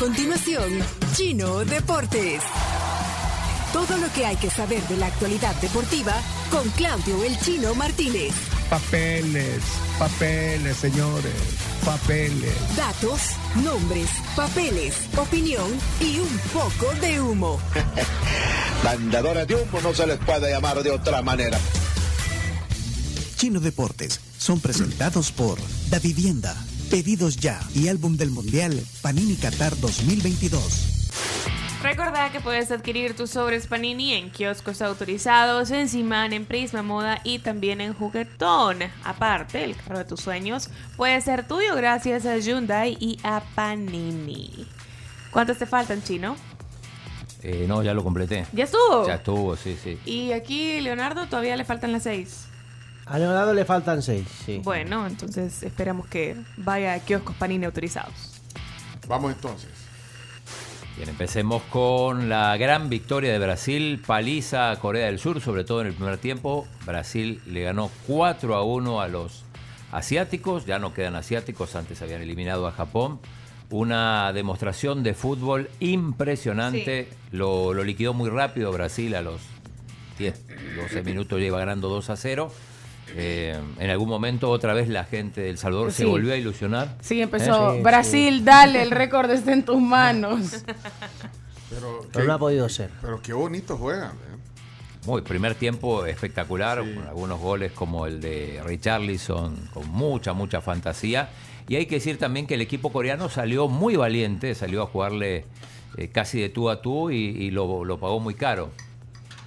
continuación, Chino Deportes. Todo lo que hay que saber de la actualidad deportiva con Claudio El Chino Martínez. Papeles, papeles, señores, papeles. Datos, nombres, papeles, opinión y un poco de humo. Mandadores de humo no se les puede llamar de otra manera. Chino Deportes son presentados por Da Vivienda, Pedidos Ya y Álbum del Mundial Panini Qatar 2022. Recordá que puedes adquirir tus sobres Panini en kioscos autorizados, en Simán, en Prisma Moda y también en Juguetón. Aparte, el carro de tus sueños puede ser tuyo gracias a Hyundai y a Panini. ¿Cuántos te faltan, Chino? Eh, no, ya lo completé. ¿Ya estuvo? Ya estuvo, sí, sí. Y aquí, Leonardo, todavía le faltan las seis. A Leonardo le faltan seis, sí. Bueno, entonces esperamos que vaya a kioscos Panini autorizados. Vamos entonces. Bien, empecemos con la gran victoria de Brasil, paliza a Corea del Sur, sobre todo en el primer tiempo. Brasil le ganó 4 a 1 a los asiáticos, ya no quedan asiáticos, antes habían eliminado a Japón. Una demostración de fútbol impresionante, lo, lo liquidó muy rápido Brasil a los 10, 12 minutos, ya iba ganando 2 a 0. Eh, en algún momento otra vez la gente del Salvador se volvió a ilusionar. Sí, empezó. ¿Eh? Sí, Brasil, dale, el récord está en tus manos. Pero, Pero no ha podido ser. Pero qué bonito juegan. ¿eh? Muy, primer tiempo espectacular, con algunos goles como el de Richarlison, con mucha, mucha fantasía. Y hay que decir también que el equipo coreano salió muy valiente, salió a jugarle eh, casi de tú a tú y, y lo, lo pagó muy caro.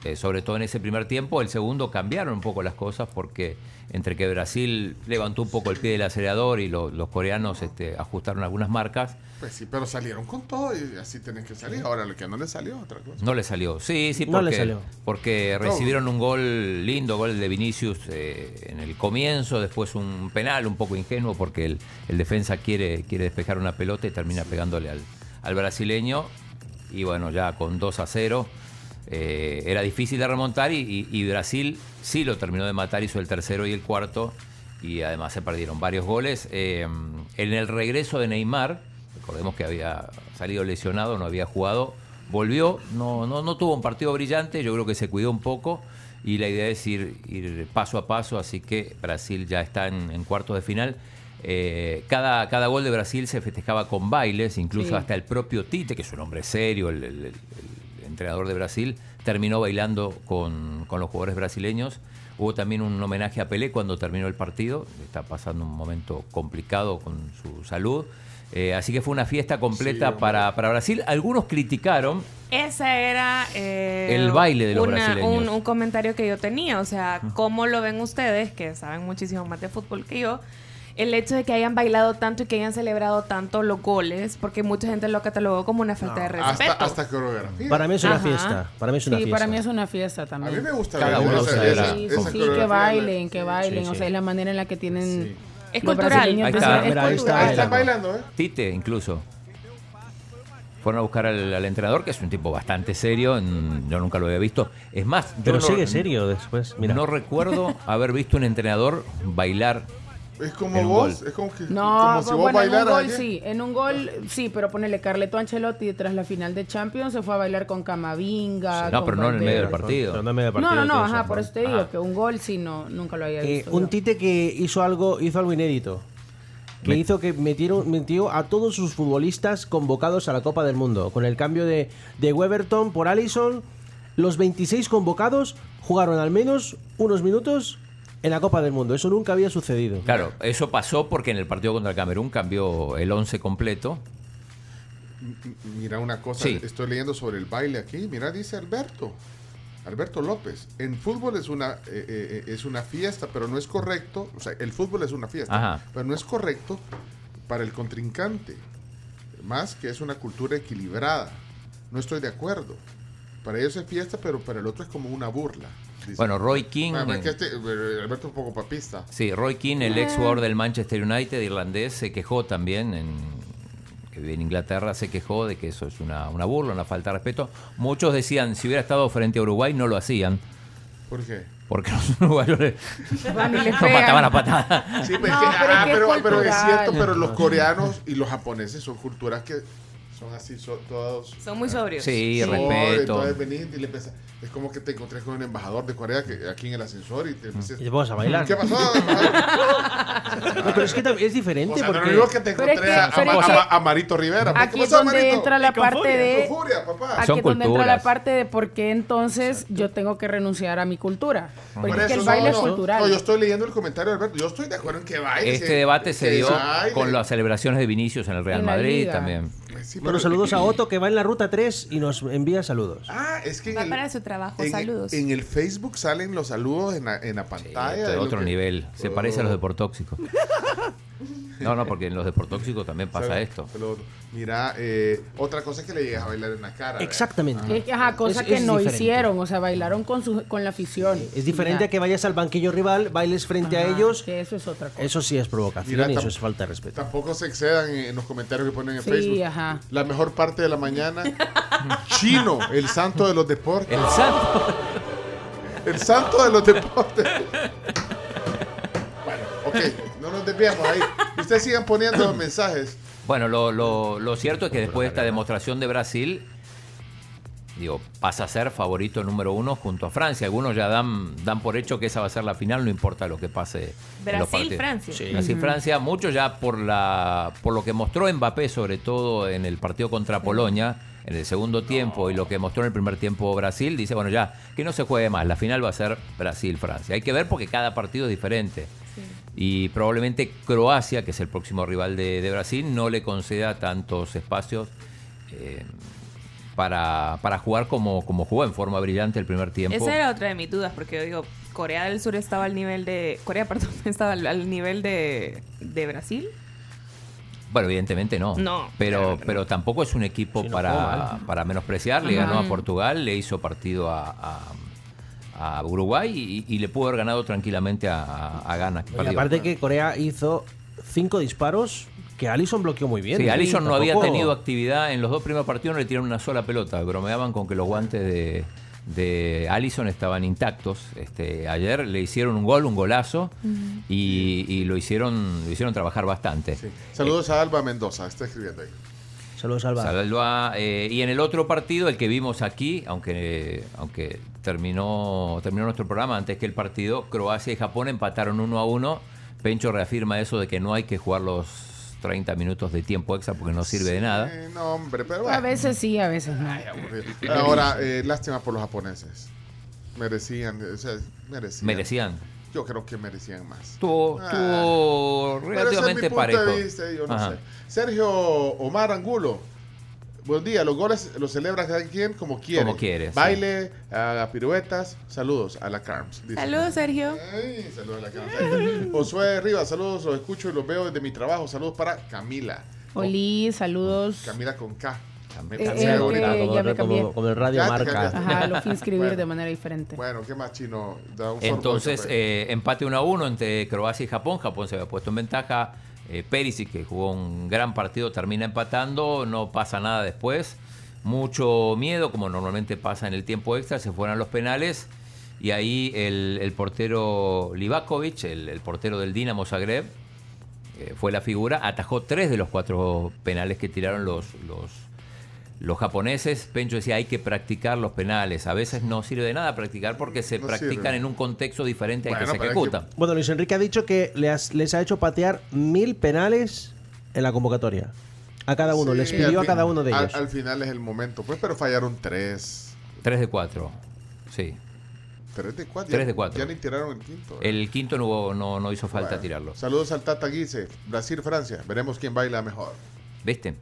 Eh, sobre todo en ese primer tiempo, el segundo cambiaron un poco las cosas porque entre que Brasil levantó un poco el pie del acelerador y lo- los coreanos este, ajustaron algunas marcas, Pues sí, pero salieron con todo y así tienen que salir. Ahora lo que no le salió otra cosa. No le salió. Sí, sí, No porque, le salió. porque recibieron un gol lindo, gol de Vinicius eh, en el comienzo, después un penal un poco ingenuo porque el, el defensa quiere, quiere despejar una pelota y termina pegándole al, al brasileño. Y bueno, ya con 2 a 0 eh, era difícil de remontar y, y- y Brasil sí lo terminó de matar, hizo el tercero y el cuarto y además se perdieron varios goles. Eh, en el regreso de Neymar, recordemos que había salido lesionado, no había jugado, volvió, no, no, no tuvo un partido brillante, yo creo que se cuidó un poco y la idea es ir, ir paso a paso, así que Brasil ya está en, en cuartos de final. Eh, cada, cada gol de Brasil se festejaba con bailes, incluso Sí. hasta el propio Tite, que es un hombre serio, el, el- el- el entrenador de Brasil, terminó bailando con, con los jugadores brasileños. Hubo también un homenaje a Pelé cuando terminó el partido, está pasando un momento complicado con su salud. Eh, así que fue una fiesta completa para, para Brasil. Algunos criticaron Esa era eh, El baile de los una- brasileños. Un, un comentario que yo tenía, o sea, ¿cómo lo ven ustedes, que saben muchísimo más de fútbol que yo? El hecho de que hayan bailado tanto y que hayan celebrado tanto los goles, porque mucha gente lo catalogó como una falta de respeto. Hasta, hasta coreografía. Para mí es una Ajá. fiesta. Para mí es una Sí, fiesta. para mí es una fiesta a también. mí me gusta Cada uno esa- esa- Sí, esa sí, que bailen, que bailen. Sí, O sea, es la manera en la que tienen. Sí. Es cultural. Ahí de está, ser- mira, ahí es está, Ahí están bailando, ¿eh? Tite incluso. Fueron a buscar al, al entrenador, que es un tipo bastante serio, yo nunca lo había visto. Es más, yo Pero no- sigue serio después. Mira. No recuerdo haber visto un entrenador bailar. Es como vos, gol. es como, que, No, como si vos bueno, en un bailaras gol ayer. sí, en un gol sí, pero ponele Carleto Ancelotti tras la final de Champions se fue a bailar con Camavinga. No, con pero no en el medio del partido. Pero no en medio del No, partido, no, ajá, razón. por eso te digo Ajá. que un gol sí no, nunca lo había Eh, visto. un yo. Tite que hizo algo, hizo algo inédito. Que Me- hizo que metieron, metió a todos sus futbolistas convocados a la Copa del Mundo. Con el cambio de, de Weberton por Allison, los 26 convocados jugaron al menos unos minutos en la Copa del Mundo. Eso nunca había sucedido. Claro, eso pasó porque en el partido contra el Camerún cambió el 11 completo. Mira una cosa, Sí. estoy leyendo sobre el baile aquí. Mira, dice Alberto. Alberto López. En fútbol es una, eh, eh, es una fiesta, pero no es correcto. O sea, el fútbol es una fiesta, Ajá. pero no es correcto para el contrincante. Más que es una cultura equilibrada. No estoy de acuerdo. Para ellos es fiesta, pero para el otro es como una burla. Dice. Bueno, Roy King. Ah, es que este, Alberto es un poco papista. Sí, Roy King, el ex jugador del Manchester United irlandés, se quejó también en que vive en Inglaterra, se quejó de que eso es una, una burla, una falta de respeto. Muchos decían, si hubiera estado frente a Uruguay, no lo hacían, ¿Por qué? porque los uruguayos le, Van y le lo pegan. mataban a patada. Sí, pero, No, es que- pero es ah, es pero- pero es cierto, pero los coreanos y los japoneses son culturas que Son así, son todos. Son muy sobrios. Sí, No, respeto. Entonces y le Es como que te encontré con un embajador de Corea que aquí en el ascensor y te empecé- Y te pones a bailar. ¿Qué pasó? No, pero es que también es diferente O sea, no porque... mismo que te Pero es encontré que- a, a- es que- a- a Marito Rivera. Aquí ¿Qué es donde Marito? entra la parte de... Furia, papá. Aquí Son es donde entra la parte de por qué entonces yo tengo que renunciar a mi cultura. Porque Por es que el baile no, es no. cultural. No, yo estoy leyendo el comentario de Alberto. Yo estoy de acuerdo en que baile. Este debate se dio con las celebraciones de Vinicius en el Real Madrid también. Sí, Bueno, pero- saludos a Otto que va en la ruta 3 y nos envía saludos. Ah, es que en Va el, para su trabajo, en, saludos. en el Facebook salen los saludos en la, en la pantalla. de otro que- nivel. Se Oh. parece a los deportóxicos. No, no, porque en los deportóxicos también pasa esto. salud. Mira, eh, otra cosa es que le llegas a bailar en la cara. ¿verdad? Exactamente. Es que, ajá, cosa Es- que es no diferente. hicieron, o sea, bailaron con su, con la afición. Es diferente a que vayas al banquillo rival, bailes frente a ellos. que eso es otra cosa. Eso sí es provocación Mira, y eso es falta de respeto. Tampoco se excedan en, en los comentarios que ponen en Sí, Facebook. ajá. La mejor parte de la mañana. Chino, el santo de los deportes. El santo. El santo de los deportes. Bueno, ok, no nos desviamos ahí. Ustedes sigan poniendo mensajes. Bueno, lo, lo- lo cierto es que después de esta demostración de Brasil, digo, pasa a ser favorito número uno junto a Francia. Algunos ya dan, dan por hecho que esa va a ser la final, no importa lo que pase. Brasil-Francia. Brasil-Francia, muchos ya por, la, por lo que mostró Mbappé, sobre todo en el partido contra Polonia, en el segundo tiempo, y lo que mostró en el primer tiempo Brasil, dice, bueno, ya, que no se juegue más, la final va a ser Brasil-Francia. Hay que ver porque cada partido es diferente. Y probablemente Croacia, que es el próximo rival de, de Brasil, no le conceda tantos espacios eh, para, para jugar como, como jugó en forma brillante el primer tiempo. Esa era otra de mis dudas, porque yo digo, Corea del Sur estaba al nivel de. Corea, perdón, estaba al, al nivel de, de Brasil. Bueno, evidentemente no. No, Pero, claro que no. pero tampoco es un equipo no para, para menospreciar. Le Ajá. ganó a Portugal, le hizo partido a, a- a Uruguay y, y le pudo haber ganado tranquilamente a, a, a Ghana. que Y aparte que Corea hizo cinco disparos que Allison bloqueó muy bien. Sí, ¿eh? Allison no había tenido actividad en los dos primeros partidos, no le tiraron una sola pelota. Bromeaban con que los guantes de, de Allison estaban intactos. Este, ayer le hicieron un gol, un golazo, y, y lo hicieron lo hicieron trabajar bastante. Sí. Saludos a Alba Mendoza, está escribiendo ahí. Saludos, Alba. Salva, eh, y en el otro partido, el que vimos aquí, aunque, aunque terminó, terminó nuestro programa antes que el partido, Croacia y Japón empataron uno a uno. Pencho reafirma eso de que no hay que jugar los 30 minutos de tiempo extra porque no sirve de nada. No, hombre, pero A veces sí, a veces no. Ahora, eh, lástima por los japoneses. Merecían, o sea, merecían. Merecían. Yo creo que merecían más. Estuvo, Ah. estuvo Pero ese es mi relativamente punto parejo. de vista, yo no Ajá. sé. Sergio Omar Angulo. Buen día, los goles los celebra cada quien como quiere. Como quiere, sí. Baile, haga piruetas. Saludos a la Carms. dice. Saludos, Sergio. Ay, saludos a la Carms. Josué Rivas, saludos, los escucho y los veo desde mi trabajo. Saludos para Camila. Oli, saludos. Camila con K. Eh, eh, eh, como, ya me como- cambié. como el radio Ya marca. Ajá, lo fui a inscribir Bueno. de manera diferente. Bueno, ¿qué más, Chino? Da un Entonces, eh, empate 1 a 1 entre Croacia y Japón. Japón se había puesto en ventaja. Eh, Perisic, que jugó un gran partido, termina empatando. No pasa nada después. Mucho miedo, como normalmente pasa en el tiempo extra. Se fueron los penales. Y ahí el, portero Livakovic, el, portero del Dinamo Zagreb, eh, fue la figura. Atajó tres de los cuatro penales que tiraron los, los japoneses. Pencho decía, hay que practicar los penales. A veces no sirve de nada practicar porque se No practican sirve. en un contexto diferente al Bueno, que se es que- ejecuta. Bueno, Luis Enrique ha dicho que les ha hecho patear mil penales en la convocatoria. A cada uno, Sí, les pidió a cada uno de ellos. Al, final es el momento, pues, pero fallaron tres. Tres de cuatro. Sí. Tres de cuatro. Tres ya- de cuatro. Ya ni tiraron el quinto. El quinto no, hubo- no, no hizo falta Bueno, tirarlo. Saludos al Tata Guise. Brasil-Francia. Veremos quién baila mejor. ¿Viste?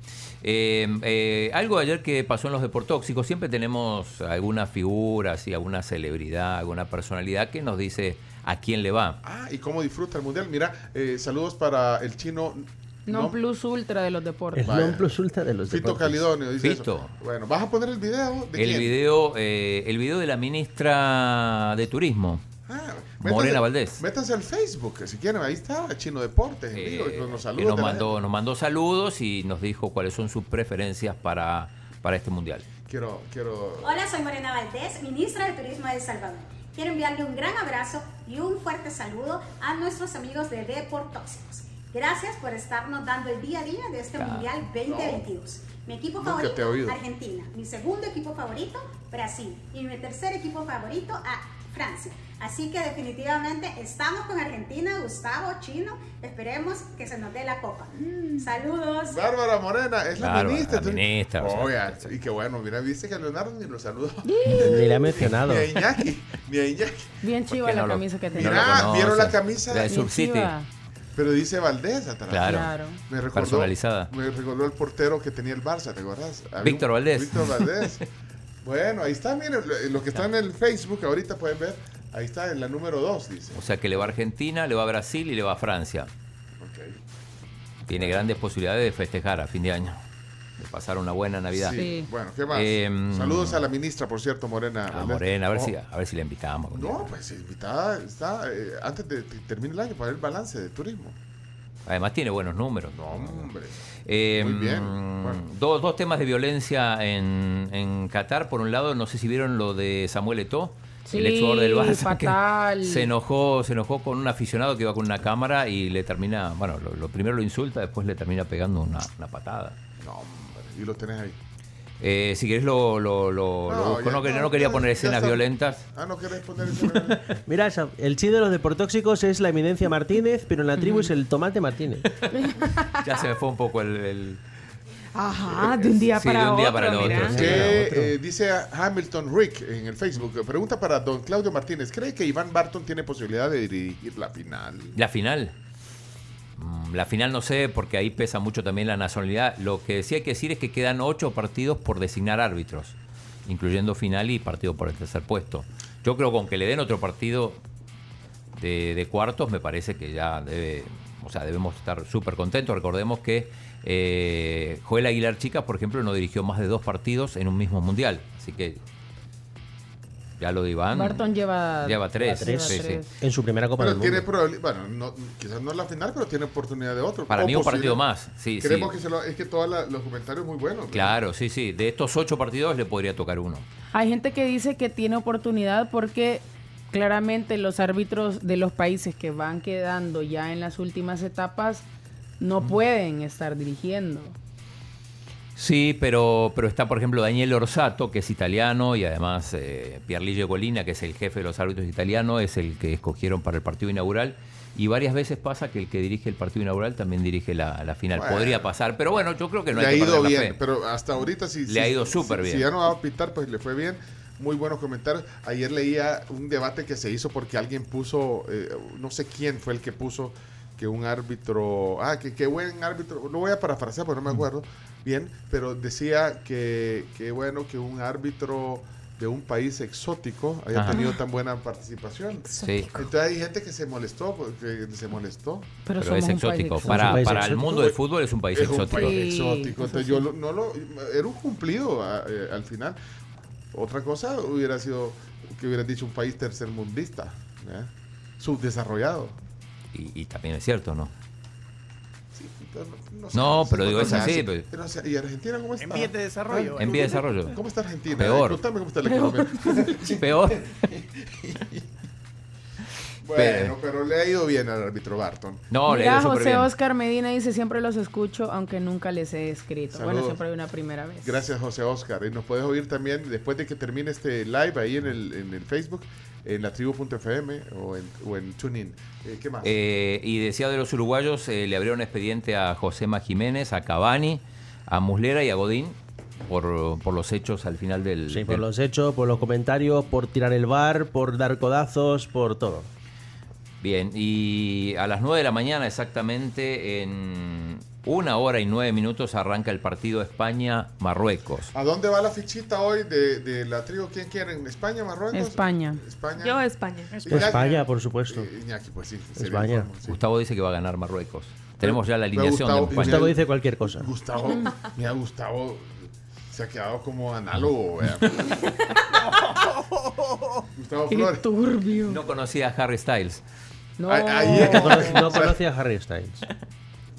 Eh, eh, algo ayer que pasó en los deportóxicos, siempre tenemos alguna figura, así, alguna celebridad, alguna personalidad que nos dice a quién le va. Ah, y cómo disfruta el mundial. Mira, eh, saludos para el chino. Non ¿no? plus ultra de los deportes. El non plus ultra de los Fito deportes. Calidonio dice Fito. eso. Bueno, ¿vas a poner el video? ¿De El quién? video, eh, el video de la ministra de Turismo. Ah, Morena Valdés. Métanse al Facebook, si quieren. Ahí está, Chino Deportes. en vivo, eh, saludos nos la mandó, nos mandó saludos y nos dijo cuáles son sus preferencias para, para este mundial. Quiero, quiero. Hola, soy Morena Valdés, ministra de Turismo de El Salvador. Quiero enviarle un gran abrazo y un fuerte saludo a nuestros amigos de Deportóxicos. Gracias por estarnos dando el día a día de este Claro. Mundial 2022. Mi equipo Nunca favorito, te he oído. Argentina. Mi segundo equipo favorito, Brasil. Y mi tercer equipo favorito, a Francia. Así que definitivamente estamos con Argentina, Gustavo, Chino. Esperemos que se nos dé la copa. Saludos. Bárbara Morena, es la Bárbara, ministra. la ministra, o sea, Oiga, y qué bueno, mira, viste que Leonardo ni lo saludó. Ni le ha mencionado. Ni a Iñaki, ni a Iñaki. Bien chiva la no lo- camisa que tenía. Mira? ¿vieron la camisa? La de Bien Sur City. chiva. Pero dice Valdés atrás. Claro. Claro. Me recordó, Personalizada. Me recordó el portero que tenía el Barça, ¿te acordás? Víctor un- Valdés. Víctor Valdés. bueno, ahí está, miren, lo- lo que está en el Facebook, ahorita pueden ver, ahí está en la número 2, dice. O sea que le va a Argentina, le va a Brasil y le va a Francia. Ok. Tiene grandes posibilidades de festejar a fin de año. De pasar una buena Navidad. Sí. Sí. Bueno, ¿qué más? Em, Saludos a la ministra, por cierto, Morena. A. Morena, a ver, Oh, si, a ver si la invitamos. No, pues invitada está eh, antes de que termine el año para ver el balance de turismo. Además tiene buenos números. No, hombre. Eh, Muy bien. Bueno. dos, dos temas de violencia en, en Qatar. Por un lado, no sé si vieron lo de Samuel Eto'o, el Sí, ex jugador del Barça, que fatal. se enojó, se enojó con un aficionado que iba con una cámara y le termina, bueno, lo, lo primero lo insulta, después le termina pegando una, una patada. No, hombre. Y lo tenés ahí. Eh, si querés lo, lo, lo- lo No, busco. ya- no, quería- no, no quería ya- poner escenas violentas. Ah, ¿no querés poner? Mira, esa- el chi de los deportóxicos es la eminencia Martínez, pero en la tribu es el tomate Martínez. Ya se me fue un poco el... el- Ajá, de un día Sí, para de un día otro, para el otro, sí. que otro. eh, dice Hamilton Rick en el Facebook. Pregunta para don Claudio Martínez. ¿Cree que Iván Barton tiene posibilidad de dirigir la final? La final. La final no sé, porque ahí pesa mucho también la nacionalidad. Lo que sí hay que decir es que quedan ocho partidos por designar árbitros, incluyendo final y partido por el tercer puesto. Yo creo que con que le den otro partido de, de cuartos, me parece que ya debe, o sea, debemos estar súper contentos. Recordemos que eh, Joel Aguilar Chicas, por ejemplo, no dirigió más de dos partidos en un mismo mundial. Así que ya lo de Iván. Barton lleva, Lleva tres, lleva sí, sí. tres. En su primera Copa Pero del tiene Mundo. probabilidad, bueno, no, quizás no en la final, pero tiene oportunidad de otro. Para mí un partido más. Sí, sí. Creemos que se lo- es que todos la- los comentarios muy buenos. ¿verdad? Claro, sí, sí. De estos ocho partidos le podría tocar uno. Hay gente que dice que tiene oportunidad porque claramente los árbitros de los países que van quedando ya en las últimas etapas no pueden estar dirigiendo. Sí, pero, pero está, por ejemplo, Daniel Orsato, que es italiano, y además eh, Pierluigi Golina, que es el jefe de los árbitros italianos, es el que escogieron para el partido inaugural. Y varias veces pasa que el que dirige el partido inaugural también dirige la, la final. Bueno. Podría pasar, pero bueno, yo creo que no le ha hay que ido perder la bien, pero hasta ahorita sí. Le sí- ha ido súper sí- bien. Si ya no va a pitar, pues le fue bien. Muy buenos comentarios. Ayer leía un debate que se hizo porque alguien puso, eh, no sé quién fue el que puso que un árbitro, ah, que qué buen árbitro, lo voy a parafrasear porque no me acuerdo bien, pero decía que, que bueno que un árbitro de un país exótico haya Ajá. tenido tan buena participación. Sí. Entonces hay gente que se molestó, porque se molestó. Pero, Pero es un país exótico. Para, un país para el mundo del fútbol es un país es un exótico. país Sí, exótico. Entonces yo lo- no lo, era un cumplido a- eh, al final. Otra cosa hubiera sido que hubieran dicho un país tercermundista, ¿eh? subdesarrollado. Y, y también es cierto, ¿no? No, No, sé, pero digo, es así, pues. Pero, o sea, ¿Y Argentina cómo está? En vías de desarrollo. Ah, En vía de desarrollo. ¿Cómo está Argentina? Peor. Eh, Contame cómo está la economía. Peor. bueno, pero le ha ido bien al árbitro Barton. No, le Mira, ha ido José bien. Oscar Medina dice, siempre los escucho, aunque nunca les he escrito. Bueno, siempre hay una primera vez. Gracias, José Oscar. Y nos puedes oír también después de que termine este live ahí en el, en el Facebook, en la tribu.fm o en, o en TuneIn. Eh, ¿Qué más? Eh, y decía de los uruguayos, eh, le abrieron expediente a Josema Jiménez, a Cavani, a Muslera y a Godín por, por los hechos al final del... Sí, por del- los hechos, por los comentarios, por tirar el bar, por dar codazos, por todo. Bien, y a las 9 de la mañana exactamente, en una hora y nueve minutos, arranca el partido España-Marruecos. ¿A dónde va la fichita hoy de, de la tribu? ¿Quién quiere? ¿En España, Marruecos? España. España. Yo España. Iñaki. España, por supuesto. Eh, Iñaki, pues sí. España. sí. Gustavo dice que va a ganar Marruecos. Tenemos ya la alineación Gustavo- de España. Gustavo dice cualquier cosa. Gustavo, mira, Gustavo se ha quedado como análogo. Gustavo Qué Flores. turbio. No conocía a Harry Styles. No. Ahí- ahí no conocía a Harry Styles.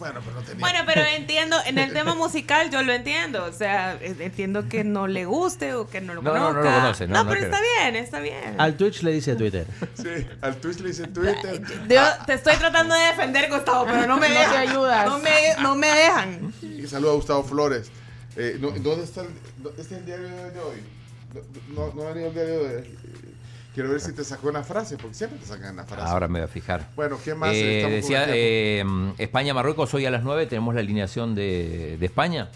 Bueno, pero no tenía. Bueno, pero entiendo, en el tema musical yo lo entiendo. O sea, eh, entiendo que no le guste o que no lo No, no, conozca. no lo conoce, no, no pero creo. está bien, está bien. Al Twitch le dice Twitter. Sí, al Twitch le dice Twitter. Yo te estoy tratando de defender, Gustavo, pero no me No te dejan. ayudas. No me, no me dejan. Y saludo a Gustavo Flores. Eh, ¿Dónde está el, dónde está el diario de hoy? No, no, no ha venido el diario de hoy. Quiero ver si te sacó una frase, porque siempre te sacan una frase. Ahora me voy a fijar. Bueno, ¿qué más? Eh, decía eh, España-Marruecos hoy a las 9 tenemos la alineación de, de España.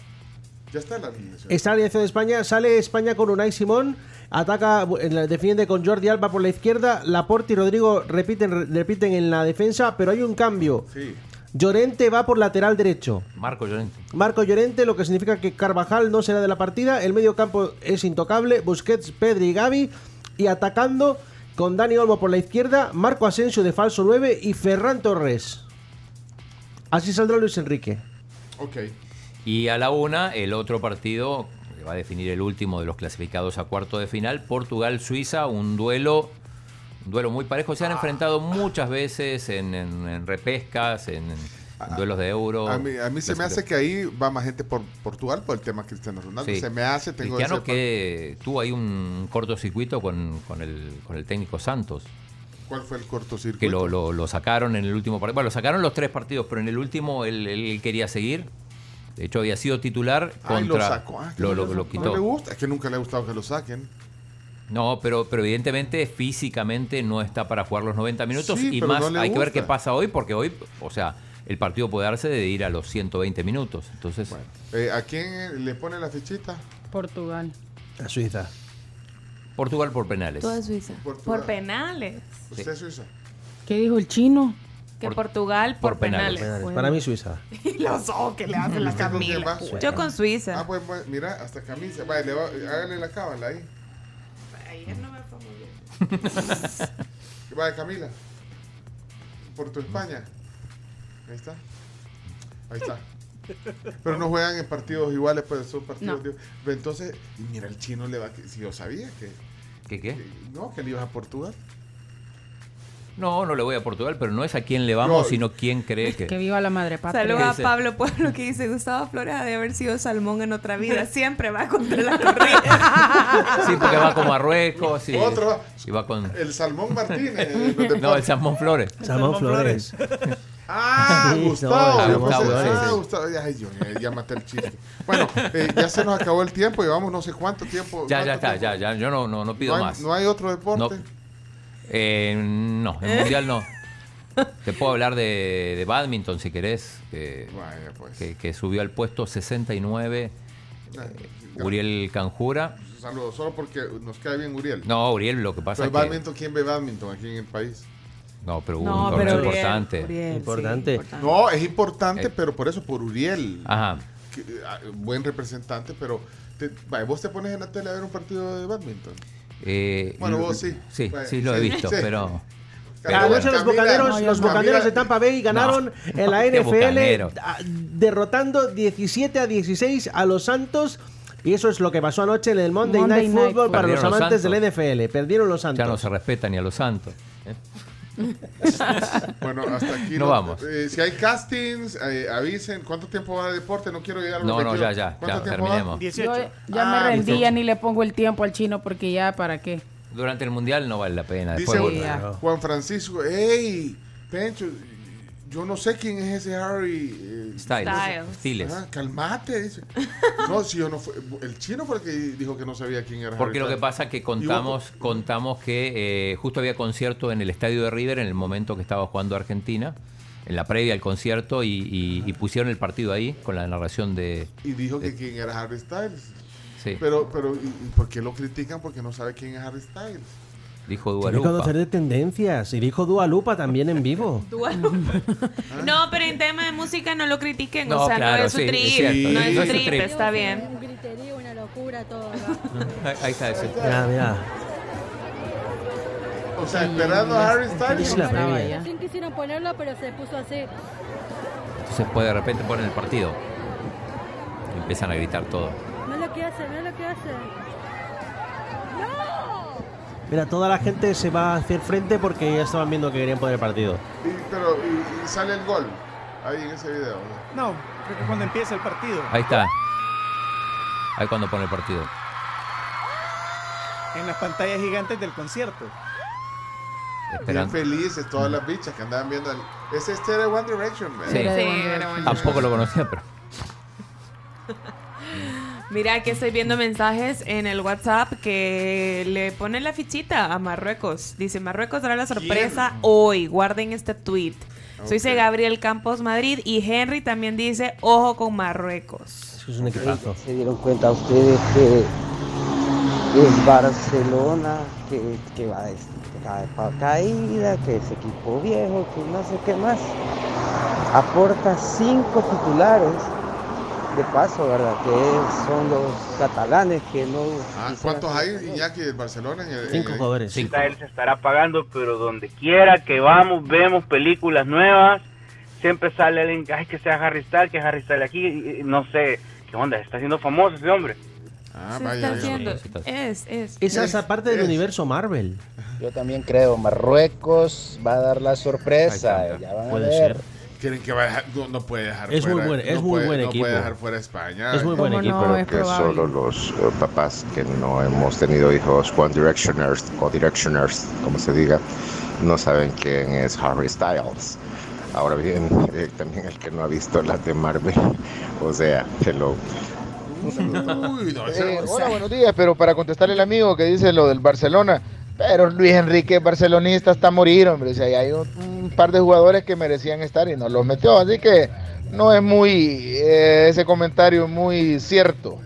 Ya está la alineación. Está la alineación de España. Sale España con Unai Simón. Ataca, defiende con Jordi Alba por la izquierda. Laporte y Rodrigo repiten, repiten en la defensa, pero hay un cambio. Sí. Llorente va por lateral derecho. Marco Llorente. Marco Llorente, lo que significa que Carvajal no será de la partida. El medio campo es intocable. Busquets, Pedri y Gaby. Y atacando con Dani Olmo por la izquierda, Marco Asensio de falso 9 y Ferran Torres. Así saldrá Luis Enrique. Ok. Y a la una, el otro partido que va a definir el último de los clasificados a cuarto de final, Portugal-Suiza, un duelo, un duelo muy parejo. Se han enfrentado muchas veces en, en- en repescas, en, en duelos de euro. A mí, a mí se me hace que ahí va más gente por Portugal por el tema Cristiano Ronaldo. Sí. Se me hace, tengo Cristiano que tuvo ahí un cortocircuito con, con el, con el técnico Santos. ¿Cuál fue el cortocircuito? que lo, lo- lo sacaron en el último partido. Bueno, lo sacaron los tres partidos, pero en el último él, él quería seguir. De hecho, había sido titular Ay, lo contra. sacó. Ah, lo, no lo- lo No quitó. le gusta. Es que nunca le ha gustado que lo saquen. No, pero, pero evidentemente físicamente no está para jugar los 90 minutos. Sí, y más no hay que ver qué pasa hoy, porque hoy, o sea, el partido puede darse de ir a los 120 minutos. Entonces, Eh, ¿A quién le pone la fichita? Portugal. A Suiza. Portugal por penales. Toda Suiza. Portugal. Por penales. ¿Usted es Suiza? ¿Qué dijo el chino? Que Portugal por, Por penales. Para mí Suiza. Y los ojos que le hacen la ¿Usted con quién Camila. va? Yo con Suiza. Ah, pues, pues, mira, hasta camisa. Vale, le va- hágale la cábala ahí. Ayer no me fue muy bien. Vale, Camila. Por tu España. Ahí está. Ahí está. Pero no juegan en partidos iguales, pues son partidos. No. Pero entonces, y mira, el chino le va. Si yo sabía que. ¿Qué qué? que- no, que le ibas a Portugal. No, no le voy a Portugal, pero no es a quién le vamos, No. sino quién cree que. Que viva la madre patria. Saludos a. Pablo Pueblo que dice Gustavo Flores ha de haber sido salmón en otra vida. Siempre va contra la corriente. Sí, porque va con Marruecos y, Otro y va con. El Salmón Martínez. No, el Salmón Flores. Salmón Flores. Ah, Sí, Gustavo. no, yo Gustavo, pensé- sí, ah, sí. Gustavo. Ay, yo, ya, maté el chiste. Bueno, eh, ya se nos acabó el tiempo. Llevamos no sé cuánto tiempo. Ya, ya ¿cuánto está, tiempo? ya, ya. Yo no, no, no pido ¿No hay, más. no hay otro deporte? No. Eh, no, el mundial no. Te puedo hablar de, de badminton si querés, que, Vaya, pues. que, que subió al puesto 69 Ah, Uriel Canjura. Saludos, solo porque nos cae bien Uriel. No, Uriel lo que pasa Pero es que... badminton, ¿quién ve badminton aquí en el país? No, pero hubo No, pero Uriel, importante. Uriel, sí, Importante. No, es importante, Eh. pero por eso, por Uriel. Ajá. Que, ah, buen representante, pero te- vaya, vos te pones en la tele a ver un partido de badminton. Eh, Bueno, vos sí. Sí, Vaya, sí lo he visto, sí. pero... Camila, Anoche los Camila, bocaneros, No, los no. de Tampa Bay ganaron en la NFL bocanero. a- derrotando 17 a 16 a los Santos. Y eso es lo que pasó anoche en el Monday, Monday Night Night Football para los amantes del. NFL. Perdieron los Santos. Ya no se respeta ni a los santos. ¿eh? Bueno, hasta aquí. No vamos. eh, si hay castings, eh, avisen. ¿Cuánto tiempo va de deporte? No quiero llegar a los No, no, 22. ya, ya, ¿Cuánto ya, terminemos. 18. Yo ya Ah, me rendí, 18. ya ni le pongo el tiempo al chino porque ya, ¿para qué? Durante el mundial no vale la pena. Dice. Juan Francisco, hey, Pencho, yo no sé quién es ese Harry. eh, Styles. Ah, calmate, dice. No, si yo no fue. El chino fue el que dijo que no sabía quién era Porque Harry lo que pasa es que contamos, contamos que eh, justo había concierto en el estadio de River en el momento que estaba jugando Argentina, en la previa al concierto, y, y- y pusieron el partido ahí con la narración de. Y dijo que quién era Harry Styles. Sí, Pero, pero, ¿y, y por qué lo critican? Porque no sabe quién es Harry Styles. Dijo Tiene que Dualupa. conocer de tendencias. Y dijo Dua Lupa también en vivo. No, pero en tema de música no lo critiquen. No, o sea, claro, no es su sí, trip. no sí, es no su es su trip, trip. está bien. Un griterío, una locura, todo. Ahí, ahí está ese. Mira, mira. O sea, esperando a Harry Styles. Es la Estaba previa. ya. Recién quisieron ponerlo, pero se puso así. Entonces puede de repente poner el partido. Y empiezan a gritar todo. Mira lo que hace, mira lo que hace. Mira, toda la gente se va a hacer frente porque ya estaban viendo que querían poner el partido. Y- pero, y, y sale el gol. Ahí en ese video. No, creo que cuando empieza el partido. Ahí está. Ahí cuando pone el partido. En las pantallas gigantes del concierto. Bien Esperando. felices todas las bichas que andaban viendo. el- Ese este era One Direction, man. Sí. Sí, era bueno. Tampoco lo conocía, pero. Mira que estoy viendo mensajes en el WhatsApp que le ponen la fichita a Marruecos. Dice, Marruecos dará la sorpresa hoy. Guarden este tweet. Soy dice Gabriel Campos Madrid y Henry también dice, ojo con Marruecos. Es un equipazo. ¿Se dieron cuenta ustedes que el Barcelona, que, que va de caída, que es equipo viejo, que no sé qué más, aporta cinco titulares de paso, ¿verdad? Que son los catalanes que no... Ah, ¿Cuántos hay. Iñaki, del Barcelona? En el- Cinco jugadores. Cinco. Él se estará pagando, pero donde quiera que vamos, vemos películas nuevas. Siempre sale alguien, ay, que sea Harry Styles, que Harry Styles aquí. y- y No sé, ¿qué onda? Está haciendo famoso ese hombre. Ah, vaya, está Es, es. Esa es aparte del Es- universo Marvel. Yo también creo, Marruecos va a dar la sorpresa. Ya van a Puede ver. ser. Quieren que va a dejar, no, no puede dejar Es muy fuera. buen- es no muy puede- buen no equipo. puede dejar fuera España. Es muy buen ¿Cómo equipo. no? Es que probable. solo los eh, papás que no hemos tenido hijos One Directioners o Directioners, como se diga, no saben quién es Harry Styles. Ahora bien, eh, también el que no ha visto las de Marvel, o sea, hello. Uy, no, Eh, hola, buenos días, pero para contestarle al amigo que dice lo del Barcelona, pero Luis Enrique barcelonista está a morir, hombre. O sea, hay un, un par de jugadores que merecían estar y no los metió, así que no es muy eh, ese comentario muy cierto.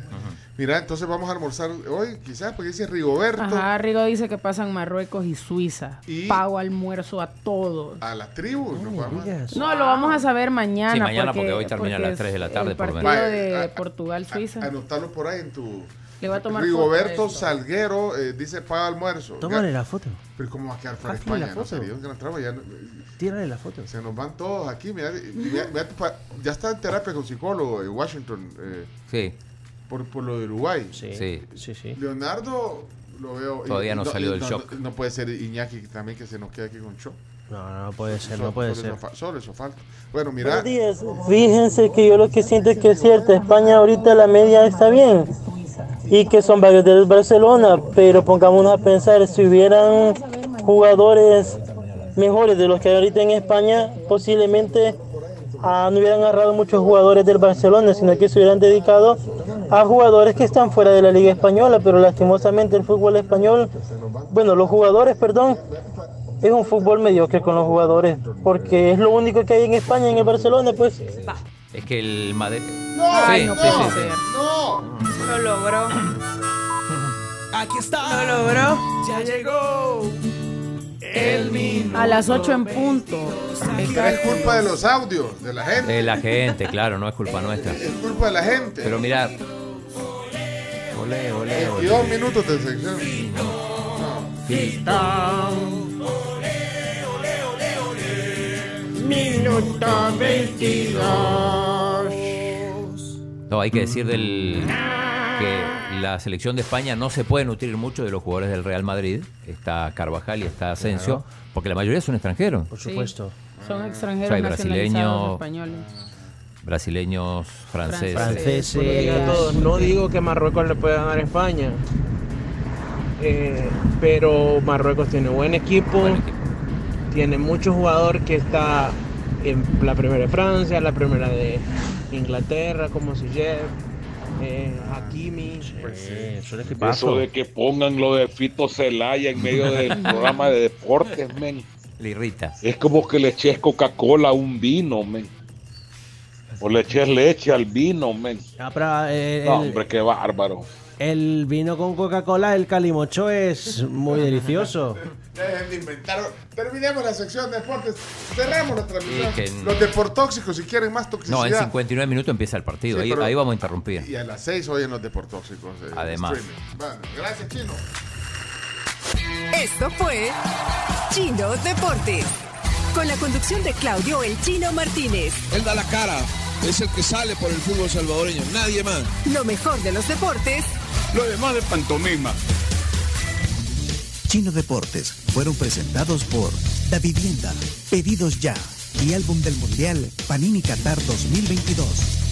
Mira, entonces vamos a almorzar hoy, quizás, porque dice Rigoberto Ajá, Rigo dice que pasan Marruecos y Suiza. Y- Pago almuerzo a todos. a las tribus. ¿no? No, lo vamos a saber mañana. Sí, mañana, porque hoy termina a las es 3 de la tarde, El por lo partido menos. de Portugal-Suiza. a- Anotalo por ahí en tu... Le voy a tomar Rigoberto foto. Salguero eh, dice paga almuerzo. Tómale Ya- la foto. Pero ¿cómo va a quedar la España? No, sería un gran trabajo. Ya, no- Tírale la foto. se nos van todos aquí. Mira, mira- mira ya está en terapia con psicólogo en Washington eh, Sí, por, por lo de Uruguay. Sí, Sí. sí, sí. Leonardo lo veo. Todavía no salió del no, shock. No, puede ser Iñaki también que se nos quede aquí con shock. No, no, no puede ser, Solo- no puede solo ser. Solo eso falta. Bueno, mira. Fíjense que yo lo que siento es que es cierto, España ahorita la media está bien y que son varios del Barcelona, pero pongámonos a pensar, si hubieran jugadores mejores de los que hay ahorita en España, posiblemente ah, no hubieran agarrado muchos jugadores del Barcelona, sino que se hubieran dedicado a jugadores que están fuera de la Liga Española, pero lastimosamente el fútbol español, bueno, los jugadores, perdón, es un fútbol mediocre con los jugadores, porque es lo único que hay en España, en el Barcelona, pues. es que el Madrid. Ay, sí, no sí, puede sí. ¡No! Lo logró. Aquí está. Lo logró. Ya llegó. El minuto. A las 8 en punto. Es culpa de los audios, de la gente. De la gente, claro, no es culpa nuestra. Es culpa de la gente. Pero mira. Olé, olé, olé. 22 minutos de sección. Minuto 22. No, hay que decir del que la selección de España no se puede nutrir mucho de los jugadores del Real Madrid. Está Carvajal y está Asensio, porque la mayoría son extranjeros. Por Sí. supuesto. Son extranjeros Soy nacionalizados brasileño. españoles. Brasileños, franceses. Franceses. Todos. No digo que Marruecos le pueda ganar a España, eh, pero Marruecos tiene buen equipo, Buen equipo. tiene mucho jugador que está en la primera de Francia, la primera de Inglaterra, como Sijer, eh, Hakimi. Sí, es un Eso de que pongan lo de Fito Celaya en medio del programa de deportes, men. Le irrita. Es como que le eches Coca-Cola a un vino, men. O le eches leche al vino, men. Ah, pero, eh, No, el, hombre, qué bárbaro. el vino con Coca-Cola, el calimocho, es muy delicioso. Dejen de inventar. Terminemos la sección de deportes. Cerremos la transmisión. Sí, que- Los deportóxicos, si quieren más toxicidad. No, en 59 minutos empieza el partido. Sí, ahí, pero- ahí vamos a interrumpir. Y a las 6 hoy en los deportóxicos. eh, Además. Bueno, gracias, Chino. Esto fue Chino Deportes. Con la conducción de Claudio El Chino Martínez. Él da la cara, es el que sale por el fútbol salvadoreño, nadie más. Lo mejor de los deportes Lo demás de pantomima. Chino Deportes fueron presentados por Da Vivienda. Pedidos ya. y álbum del Mundial Panini Qatar 2022.